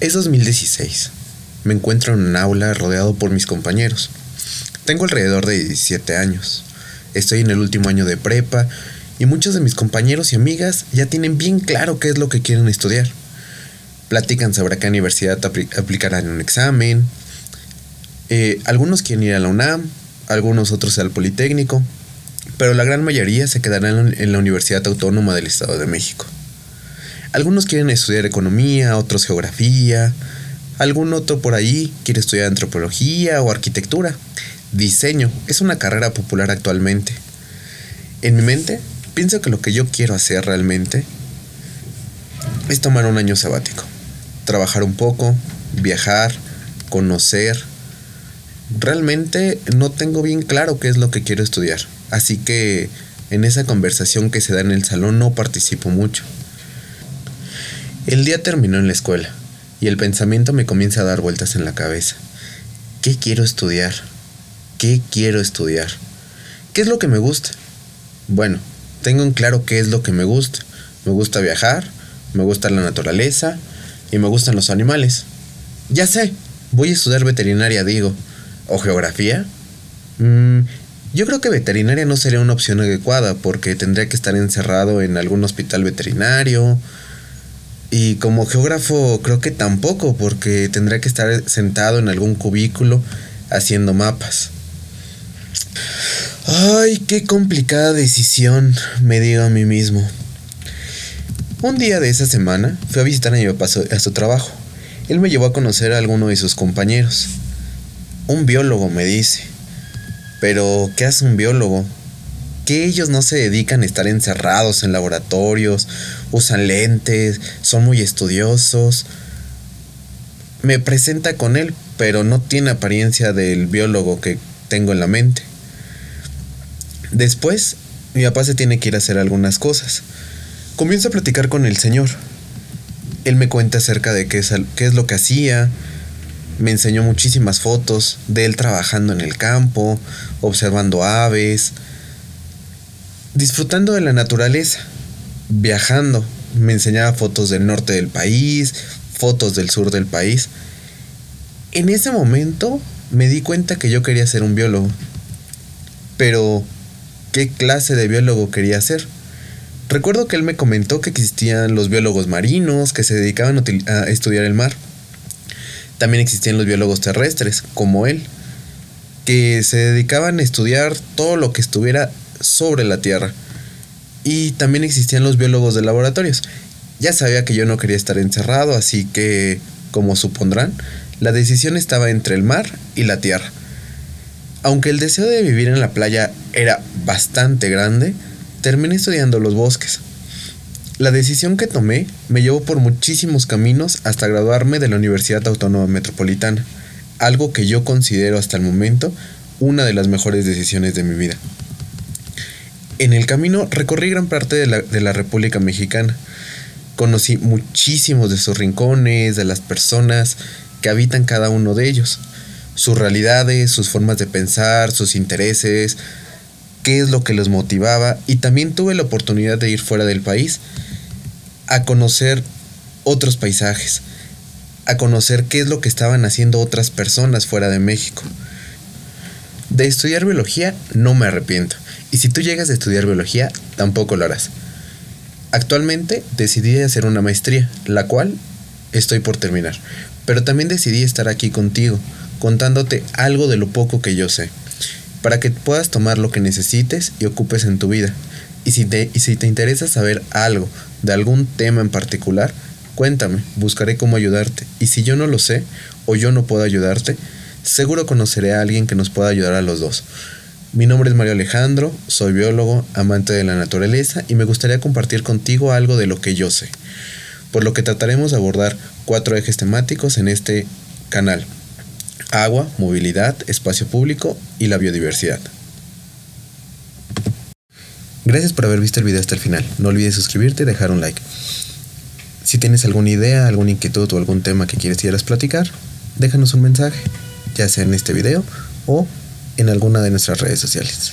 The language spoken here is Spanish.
Es 2016. Me encuentro en un aula rodeado por mis compañeros. Tengo alrededor de 17 años. Estoy en el último año de prepa y muchos de mis compañeros y amigas ya tienen bien claro qué es lo que quieren estudiar. Platican sobre qué universidad aplicarán un examen. Eh, algunos quieren ir a la UNAM, algunos otros al Politécnico, pero la gran mayoría se quedarán en la Universidad Autónoma del Estado de México. Algunos quieren estudiar economía, otros geografía, algún otro por ahí quiere estudiar antropología o arquitectura. Diseño es una carrera popular actualmente. En mi mente, pienso que lo que yo quiero hacer realmente es tomar un año sabático, trabajar un poco, viajar, conocer. Realmente no tengo bien claro qué es lo que quiero estudiar, así que en esa conversación que se da en el salón no participo mucho. El día terminó en la escuela y el pensamiento me comienza a dar vueltas en la cabeza. ¿Qué quiero estudiar? ¿Qué quiero estudiar? ¿Qué es lo que me gusta? Bueno, tengo en claro qué es lo que me gusta. Me gusta viajar, me gusta la naturaleza y me gustan los animales. Ya sé, voy a estudiar veterinaria, digo. ¿O geografía? Mm, yo creo que veterinaria no sería una opción adecuada porque tendría que estar encerrado en algún hospital veterinario y como geógrafo creo que tampoco, porque tendría que estar sentado en algún cubículo haciendo mapas. Ay, qué complicada decisión, me digo a mí mismo. Un día de esa semana fui a visitar a mi papá a su trabajo. Él me llevó a conocer a alguno de sus compañeros. Un biólogo me dice. Pero, ¿qué hace un biólogo? que ellos no se dedican a estar encerrados en laboratorios, usan lentes, son muy estudiosos. Me presenta con él, pero no tiene apariencia del biólogo que tengo en la mente. Después, mi papá se tiene que ir a hacer algunas cosas. Comienzo a platicar con el señor. Él me cuenta acerca de qué es, qué es lo que hacía, me enseñó muchísimas fotos de él trabajando en el campo, observando aves, disfrutando de la naturaleza, viajando. Me enseñaba fotos del norte del país, fotos del sur del país. En ese momento me di cuenta que yo quería ser un biólogo. Pero, ¿qué clase de biólogo quería ser? Recuerdo que él me comentó que existían los biólogos marinos que se dedicaban a estudiar el mar. También existían los biólogos terrestres, como él, que se dedicaban a estudiar todo lo que estuviera sobre la Tierra. Y también existían los biólogos de laboratorios. Ya sabía que yo no quería estar encerrado, así que, como supondrán, la decisión estaba entre el mar y la tierra. Aunque el deseo de vivir en la playa era bastante grande, terminé estudiando los bosques. La decisión que tomé me llevó por muchísimos caminos hasta graduarme de la Universidad Autónoma Metropolitana, algo que yo considero hasta el momento una de las mejores decisiones de mi vida. En el camino recorrí gran parte de la, República Mexicana. Conocí muchísimos de sus rincones, de las personas que habitan cada uno de ellos, sus realidades, sus formas de pensar, sus intereses, qué es lo que los motivaba y también tuve la oportunidad de ir fuera del país a conocer otros paisajes, a conocer qué es lo que estaban haciendo otras personas fuera de México. De estudiar biología no me arrepiento. Y si tú llegas a estudiar biología, tampoco lo harás. Actualmente decidí hacer una maestría, la cual estoy por terminar. Pero también decidí estar aquí contigo, contándote algo de lo poco que yo sé, para que puedas tomar lo que necesites y ocupes en tu vida. Y si te, y si te interesa saber algo de algún tema en particular, cuéntame, buscaré cómo ayudarte. Y si yo no lo sé o yo no puedo ayudarte, seguro conoceré a alguien que nos pueda ayudar a los dos. Mi nombre es Mario Alejandro, soy biólogo, amante de la naturaleza y me gustaría compartir contigo algo de lo que yo sé, por lo que trataremos de abordar cuatro ejes temáticos en este canal. Agua, movilidad, espacio público y la biodiversidad. Gracias por haber visto el video hasta el final. No olvides suscribirte y dejar un like. Si tienes alguna idea, alguna inquietud o algún tema que quieres quieras platicar, déjanos un mensaje, ya sea en este video o en alguna de nuestras redes sociales.